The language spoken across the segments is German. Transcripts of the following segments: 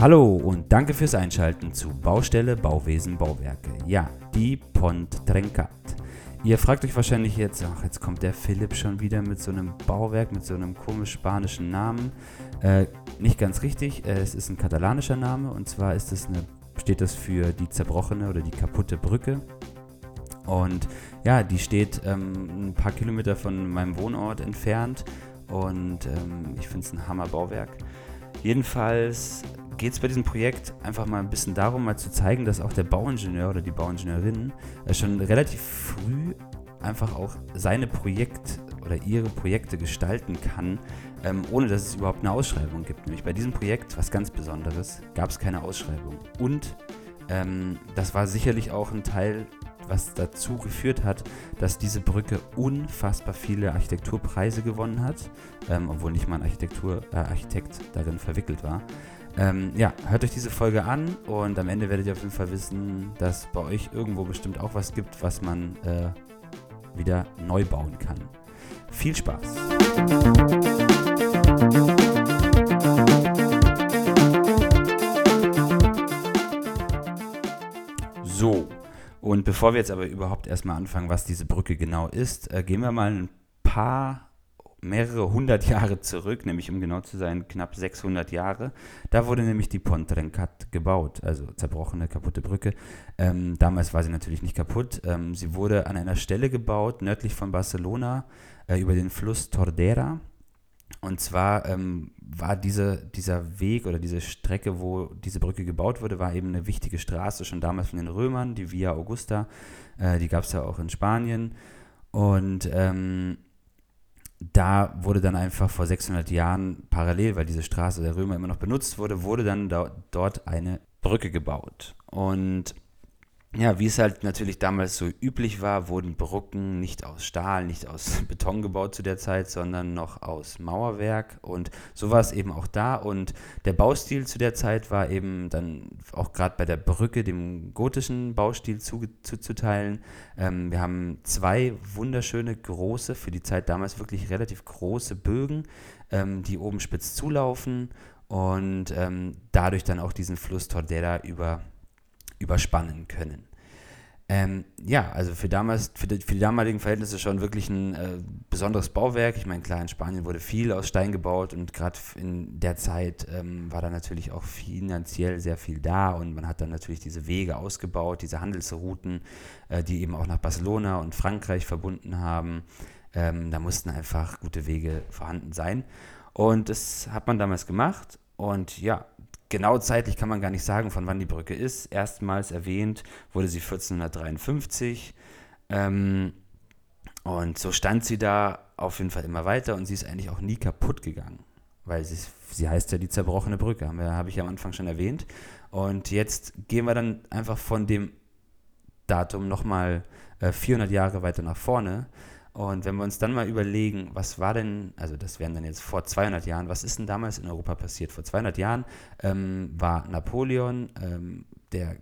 Hallo und danke fürs Einschalten zu Baustelle Bauwesen Bauwerke. Ja, die Pont Trencat. Ihr fragt euch wahrscheinlich jetzt, ach, jetzt kommt der Philipp schon wieder mit so einem Bauwerk, mit so einem komisch spanischen Namen. Äh, nicht ganz richtig, äh, es ist ein katalanischer Name und zwar ist es eine, steht das für die zerbrochene oder die kaputte Brücke. Und ja, die steht ähm, ein paar Kilometer von meinem Wohnort entfernt und ähm, ich finde es ein Hammerbauwerk. Jedenfalls geht es bei diesem Projekt einfach mal ein bisschen darum, mal zu zeigen, dass auch der Bauingenieur oder die Bauingenieurin äh, schon relativ früh einfach auch seine Projekt oder ihre Projekte gestalten kann, ähm, ohne dass es überhaupt eine Ausschreibung gibt. Nämlich bei diesem Projekt, was ganz Besonderes, gab es keine Ausschreibung. Und ähm, das war sicherlich auch ein Teil, was dazu geführt hat, dass diese Brücke unfassbar viele Architekturpreise gewonnen hat, ähm, obwohl nicht mal ein Architektur, äh, Architekt darin verwickelt war. Ähm, ja, hört euch diese Folge an und am Ende werdet ihr auf jeden Fall wissen, dass bei euch irgendwo bestimmt auch was gibt, was man äh, wieder neu bauen kann. Viel Spaß! So, und bevor wir jetzt aber überhaupt erstmal anfangen, was diese Brücke genau ist, äh, gehen wir mal ein paar mehrere hundert Jahre zurück, nämlich um genau zu sein, knapp 600 Jahre. Da wurde nämlich die Pont Trencat gebaut, also zerbrochene, kaputte Brücke. Ähm, damals war sie natürlich nicht kaputt. Ähm, sie wurde an einer Stelle gebaut, nördlich von Barcelona, äh, über den Fluss Tordera. Und zwar ähm, war diese, dieser Weg oder diese Strecke, wo diese Brücke gebaut wurde, war eben eine wichtige Straße, schon damals von den Römern, die Via Augusta. Äh, die gab es ja auch in Spanien. Und ähm, da wurde dann einfach vor 600 Jahren parallel, weil diese Straße der Römer immer noch benutzt wurde, wurde dann da, dort eine Brücke gebaut. Und ja, wie es halt natürlich damals so üblich war, wurden Brücken nicht aus Stahl, nicht aus Beton gebaut zu der Zeit, sondern noch aus Mauerwerk. Und so war es eben auch da. Und der Baustil zu der Zeit war eben dann auch gerade bei der Brücke dem gotischen Baustil zuzuteilen. Ähm, wir haben zwei wunderschöne große, für die Zeit damals wirklich relativ große Bögen, ähm, die oben spitz zulaufen und ähm, dadurch dann auch diesen Fluss Tordera über überspannen können. Ähm, ja, also für, damals, für, die, für, die, damaligen Verhältnisse schon wirklich ein äh, besonderes Bauwerk. Ich meine, klar, in Spanien wurde viel aus Stein gebaut und gerade in der Zeit ähm, war da natürlich auch finanziell sehr viel da und man hat dann natürlich diese Wege ausgebaut, diese Handelsrouten, äh, die eben auch nach Barcelona und Frankreich verbunden haben. Ähm, da mussten einfach gute Wege vorhanden sein. Und das hat man damals gemacht. Und ja, Genau zeitlich kann man gar nicht sagen, von wann die Brücke ist. Erstmals erwähnt wurde sie 1453. Ähm, und so stand sie da auf jeden Fall immer weiter und sie ist eigentlich auch nie kaputt gegangen. Weil sie, sie heißt ja die zerbrochene Brücke, habe hab ich am Anfang schon erwähnt. Und jetzt gehen wir dann einfach von dem Datum nochmal äh, 400 Jahre weiter nach vorne. Und wenn wir uns dann mal überlegen, was war denn, also das wären dann jetzt vor 200 Jahren, was ist denn damals in Europa passiert? Vor 200 Jahren ähm, war Napoleon ähm, der,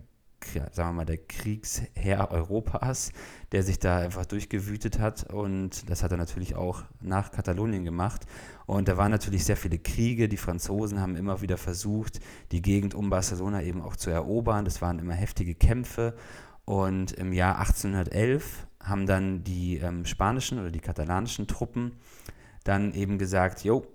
sagen wir mal, der Kriegsherr Europas, der sich da einfach durchgewütet hat und das hat er natürlich auch nach Katalonien gemacht. Und da waren natürlich sehr viele Kriege. Die Franzosen haben immer wieder versucht, die Gegend um Barcelona eben auch zu erobern. Das waren immer heftige Kämpfe. Und im Jahr 1811 haben dann die ähm, spanischen oder die katalanischen Truppen dann eben gesagt, jo,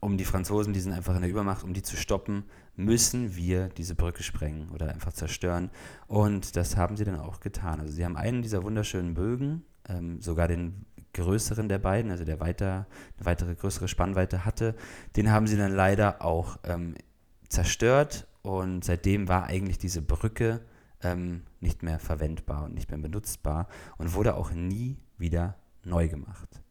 um die Franzosen, die sind einfach in der Übermacht, um die zu stoppen, müssen wir diese Brücke sprengen oder einfach zerstören. Und das haben sie dann auch getan. Also sie haben einen dieser wunderschönen Bögen, ähm, sogar den größeren der beiden, also der weiter, eine weitere größere Spannweite hatte, den haben sie dann leider auch ähm, zerstört. Und seitdem war eigentlich diese Brücke ähm, nicht mehr verwendbar und nicht mehr benutzbar und wurde auch nie wieder neu gemacht.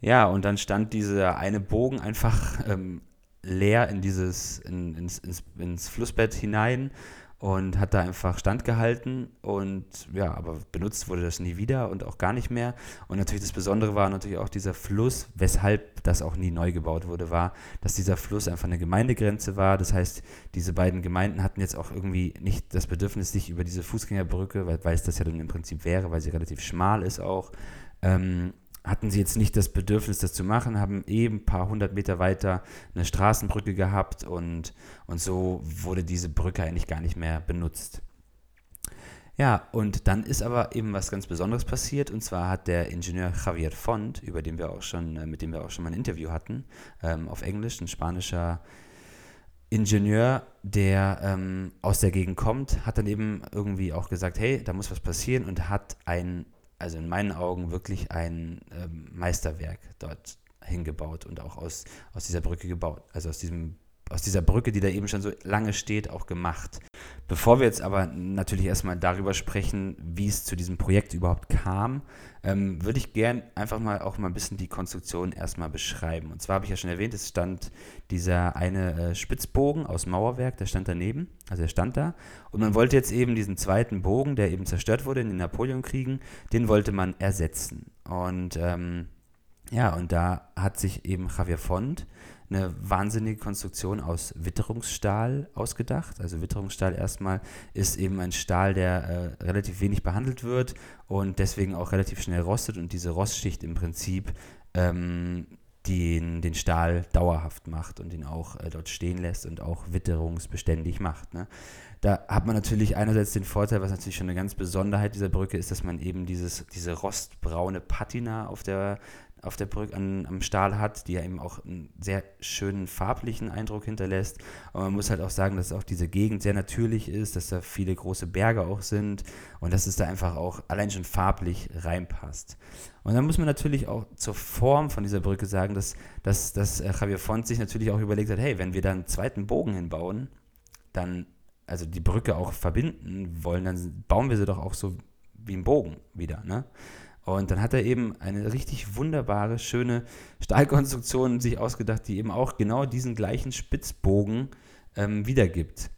Ja, und dann stand dieser eine Bogen einfach ähm, leer in dieses, in, ins, ins, ins Flussbett hinein und hat da einfach standgehalten und ja, aber benutzt wurde das nie wieder und auch gar nicht mehr. Und natürlich das Besondere war natürlich auch dieser Fluss, weshalb das auch nie neu gebaut wurde, war, dass dieser Fluss einfach eine Gemeindegrenze war. Das heißt, diese beiden Gemeinden hatten jetzt auch irgendwie nicht das Bedürfnis, sich über diese Fußgängerbrücke, weil, weil es das ja dann im Prinzip wäre, weil sie relativ schmal ist auch, ähm, hatten sie jetzt nicht das Bedürfnis, das zu machen, haben eben ein paar hundert Meter weiter eine Straßenbrücke gehabt und, und so wurde diese Brücke eigentlich gar nicht mehr benutzt. Ja, und dann ist aber eben was ganz Besonderes passiert und zwar hat der Ingenieur Javier Font, über den wir auch schon, äh, mit dem wir auch schon mal ein Interview hatten, ähm, auf Englisch, ein spanischer Ingenieur, der ähm, aus der Gegend kommt, hat dann eben irgendwie auch gesagt, hey, da muss was passieren und hat ein, also in meinen Augen wirklich ein ähm, Meisterwerk dort hingebaut und auch aus, aus dieser Brücke gebaut, also aus diesem aus dieser Brücke, die da eben schon so lange steht, auch gemacht. Bevor wir jetzt aber natürlich erstmal darüber sprechen, wie es zu diesem Projekt überhaupt kam, ähm, würde ich gern einfach mal auch mal ein bisschen die Konstruktion erstmal beschreiben. Und zwar habe ich ja schon erwähnt, es stand dieser eine äh, Spitzbogen aus Mauerwerk, der stand daneben, also er stand da. Und man wollte jetzt eben diesen zweiten Bogen, der eben zerstört wurde in den Napoleonkriegen, den wollte man ersetzen. Und ähm, ja, und da hat sich eben Javier Font eine wahnsinnige Konstruktion aus Witterungsstahl ausgedacht. Also Witterungsstahl erstmal ist eben ein Stahl, der äh, relativ wenig behandelt wird und deswegen auch relativ schnell rostet und diese Rostschicht im Prinzip ähm, den, den Stahl dauerhaft macht und ihn auch äh, dort stehen lässt und auch witterungsbeständig macht. Ne? Da hat man natürlich einerseits den Vorteil, was natürlich schon eine ganz Besonderheit dieser Brücke ist, dass man eben dieses, diese rostbraune Patina auf der auf der Brücke an, am Stahl hat, die ja eben auch einen sehr schönen farblichen Eindruck hinterlässt. Aber man muss halt auch sagen, dass auch diese Gegend sehr natürlich ist, dass da viele große Berge auch sind und dass es da einfach auch allein schon farblich reinpasst. Und dann muss man natürlich auch zur Form von dieser Brücke sagen, dass, dass, dass äh, Javier Font sich natürlich auch überlegt hat, hey, wenn wir da einen zweiten Bogen hinbauen, dann also die Brücke auch verbinden wollen, dann bauen wir sie doch auch so wie ein Bogen wieder. Ne? Und dann hat er eben eine richtig wunderbare, schöne Stahlkonstruktion sich ausgedacht, die eben auch genau diesen gleichen Spitzbogen ähm, wiedergibt.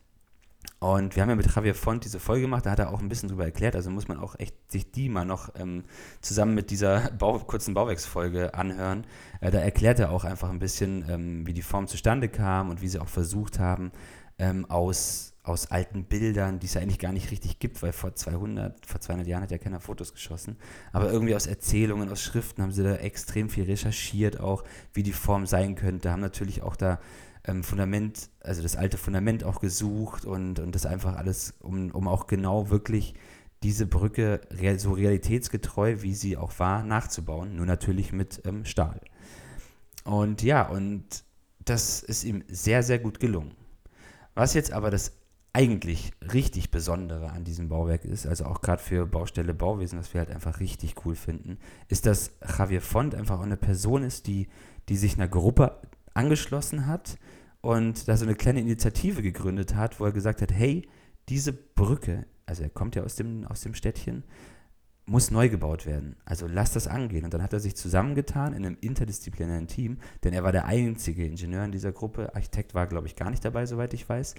Und wir haben ja mit Javier Font diese Folge gemacht, da hat er auch ein bisschen drüber erklärt, also muss man auch echt sich die mal noch ähm, zusammen mit dieser Bau, kurzen Bauwerksfolge anhören. Äh, da erklärt er auch einfach ein bisschen, ähm, wie die Form zustande kam und wie sie auch versucht haben, ähm, aus aus alten Bildern, die es eigentlich gar nicht richtig gibt, weil vor 200, vor 200 Jahren hat ja keiner Fotos geschossen. Aber irgendwie aus Erzählungen, aus Schriften haben sie da extrem viel recherchiert, auch wie die Form sein könnte. Haben natürlich auch da ähm, Fundament, also das alte Fundament auch gesucht und, und das einfach alles, um, um auch genau wirklich diese Brücke so realitätsgetreu, wie sie auch war, nachzubauen. Nur natürlich mit ähm, Stahl. Und ja, und das ist ihm sehr, sehr gut gelungen. Was jetzt aber das eigentlich richtig Besondere an diesem Bauwerk ist, also auch gerade für Baustelle Bauwesen, was wir halt einfach richtig cool finden, ist, dass Javier Font einfach auch eine Person ist, die, die sich einer Gruppe angeschlossen hat und da so eine kleine Initiative gegründet hat, wo er gesagt hat, hey, diese Brücke, also er kommt ja aus dem, aus dem Städtchen, muss neu gebaut werden. Also lass das angehen. Und dann hat er sich zusammengetan in einem interdisziplinären Team, denn er war der einzige Ingenieur in dieser Gruppe. Architekt war, glaube ich, gar nicht dabei, soweit ich weiß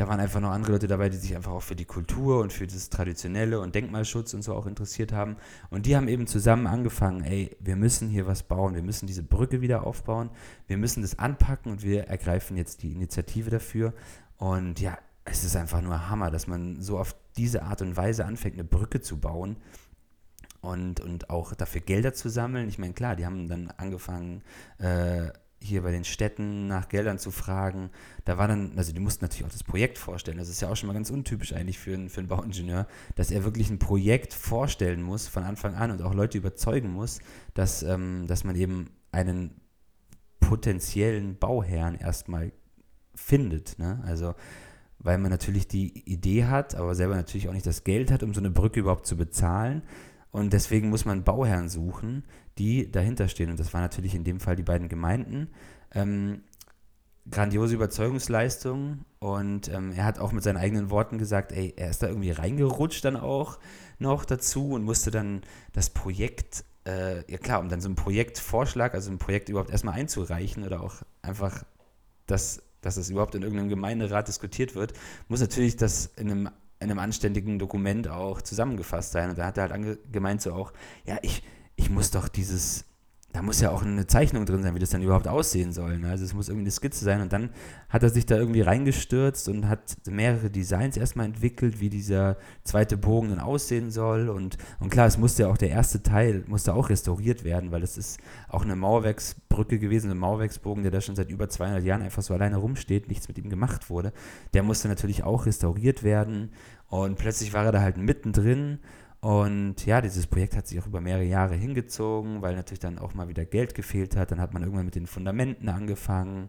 da waren einfach noch andere Leute dabei, die sich einfach auch für die Kultur und für das Traditionelle und Denkmalschutz und so auch interessiert haben. Und die haben eben zusammen angefangen, ey, wir müssen hier was bauen, wir müssen diese Brücke wieder aufbauen, wir müssen das anpacken und wir ergreifen jetzt die Initiative dafür. Und ja, es ist einfach nur Hammer, dass man so auf diese Art und Weise anfängt, eine Brücke zu bauen und, und auch dafür Gelder zu sammeln. Ich meine, klar, die haben dann angefangen, äh, hier bei den Städten nach Geldern zu fragen. Da war dann, also die mussten natürlich auch das Projekt vorstellen. Das ist ja auch schon mal ganz untypisch eigentlich für einen, für einen Bauingenieur, dass er wirklich ein Projekt vorstellen muss von Anfang an und auch Leute überzeugen muss, dass, ähm, dass man eben einen potenziellen Bauherrn erstmal findet. Ne? Also weil man natürlich die Idee hat, aber selber natürlich auch nicht das Geld hat, um so eine Brücke überhaupt zu bezahlen. Und deswegen muss man Bauherren suchen, die dahinter stehen. Und das waren natürlich in dem Fall die beiden Gemeinden. Ähm, grandiose Überzeugungsleistung und ähm, er hat auch mit seinen eigenen Worten gesagt, ey, er ist da irgendwie reingerutscht dann auch noch dazu und musste dann das Projekt, äh, ja klar, um dann so einen Projektvorschlag, also ein Projekt überhaupt erstmal einzureichen oder auch einfach, dass, dass das überhaupt in irgendeinem Gemeinderat diskutiert wird, muss natürlich das in einem, in einem anständigen Dokument auch zusammengefasst sein. Und da hat er halt gemeint so auch, ja, ich, ich muss doch dieses, da muss ja auch eine Zeichnung drin sein, wie das dann überhaupt aussehen soll. Ne? Also es muss irgendwie eine Skizze sein. Und dann hat er sich da irgendwie reingestürzt und hat mehrere Designs erstmal entwickelt, wie dieser zweite Bogen dann aussehen soll. Und, und klar, es musste ja auch der erste Teil, musste auch restauriert werden, weil es ist auch eine Mauerwerksbrücke gewesen, ein Mauerwerksbogen, der da schon seit über 200 Jahren einfach so alleine rumsteht, nichts mit ihm gemacht wurde. Der musste natürlich auch restauriert werden. Und plötzlich war er da halt mittendrin und ja, dieses Projekt hat sich auch über mehrere Jahre hingezogen, weil natürlich dann auch mal wieder Geld gefehlt hat. Dann hat man irgendwann mit den Fundamenten angefangen.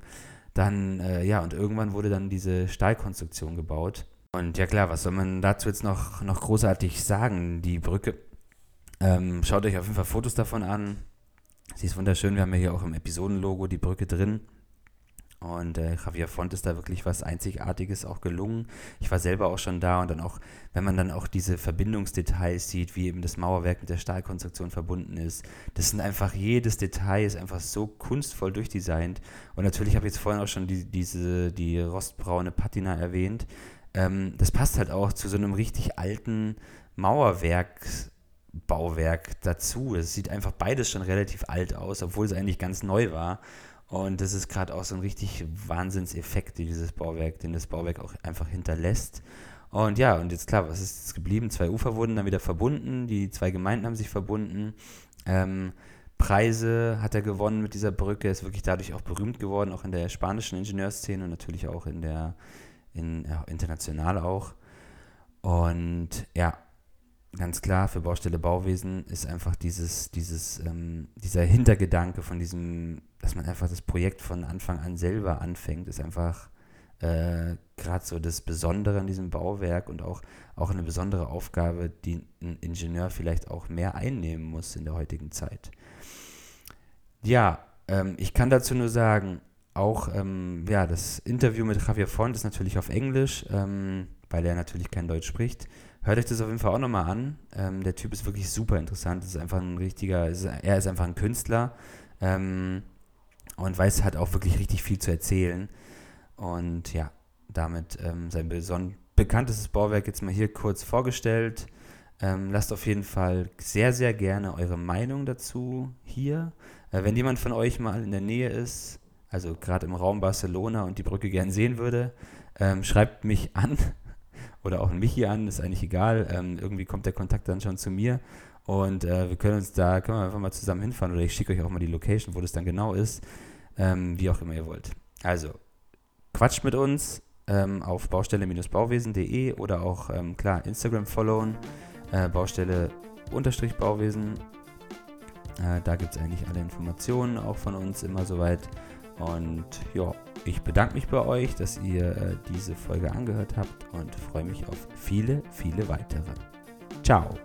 Dann, äh, ja, und irgendwann wurde dann diese Stahlkonstruktion gebaut. Und ja klar, was soll man dazu jetzt noch, noch großartig sagen? Die Brücke, ähm, schaut euch auf jeden Fall Fotos davon an. Sie ist wunderschön. Wir haben ja hier auch im Episodenlogo die Brücke drin. Und äh, Javier Font ist da wirklich was Einzigartiges auch gelungen. Ich war selber auch schon da und dann auch, wenn man dann auch diese Verbindungsdetails sieht, wie eben das Mauerwerk mit der Stahlkonstruktion verbunden ist, das sind einfach, jedes Detail ist einfach so kunstvoll durchdesignt. Und natürlich habe ich jetzt vorhin auch schon die, diese, die rostbraune Patina erwähnt. Ähm, das passt halt auch zu so einem richtig alten Mauerwerksbauwerk dazu. Es sieht einfach beides schon relativ alt aus, obwohl es eigentlich ganz neu war. Und das ist gerade auch so ein richtig Wahnsinnseffekt, dieses Bauwerk, den das Bauwerk auch einfach hinterlässt. Und ja, und jetzt klar, was ist jetzt geblieben? Zwei Ufer wurden dann wieder verbunden, die zwei Gemeinden haben sich verbunden. Ähm, Preise hat er gewonnen mit dieser Brücke, ist wirklich dadurch auch berühmt geworden, auch in der spanischen Ingenieursszene und natürlich auch in der in, ja, international auch. Und ja, ganz klar, für Baustelle Bauwesen ist einfach dieses, dieses, ähm, dieser Hintergedanke von diesem, dass man einfach das Projekt von Anfang an selber anfängt, ist einfach äh, gerade so das Besondere an diesem Bauwerk und auch, auch eine besondere Aufgabe, die ein Ingenieur vielleicht auch mehr einnehmen muss in der heutigen Zeit. Ja, ähm, ich kann dazu nur sagen, auch ähm, ja, das Interview mit Javier Font ist natürlich auf Englisch, ähm, weil er natürlich kein Deutsch spricht. Hört euch das auf jeden Fall auch nochmal an. Ähm, der Typ ist wirklich super interessant. Ist einfach ein richtiger, ist, er ist einfach ein Künstler ähm, und weiß, hat auch wirklich richtig viel zu erzählen. Und ja, damit ähm, sein bekanntestes Bauwerk jetzt mal hier kurz vorgestellt. Ähm, lasst auf jeden Fall sehr, sehr gerne eure Meinung dazu hier. Äh, wenn jemand von euch mal in der Nähe ist, also gerade im Raum Barcelona und die Brücke gern sehen würde, ähm, schreibt mich an oder auch mich hier an, ist eigentlich egal. Ähm, irgendwie kommt der Kontakt dann schon zu mir und äh, wir können uns da, können wir einfach mal zusammen hinfahren oder ich schicke euch auch mal die Location, wo das dann genau ist, ähm, wie auch immer ihr wollt. Also, quatscht mit uns ähm, auf baustelle-bauwesen.de oder auch, ähm, klar, Instagram followen, äh, Baustelle-Bauwesen. Äh, da gibt es eigentlich alle Informationen auch von uns immer soweit. Und ja, ich bedanke mich bei euch, dass ihr äh, diese Folge angehört habt und freue mich auf viele, viele weitere. Ciao.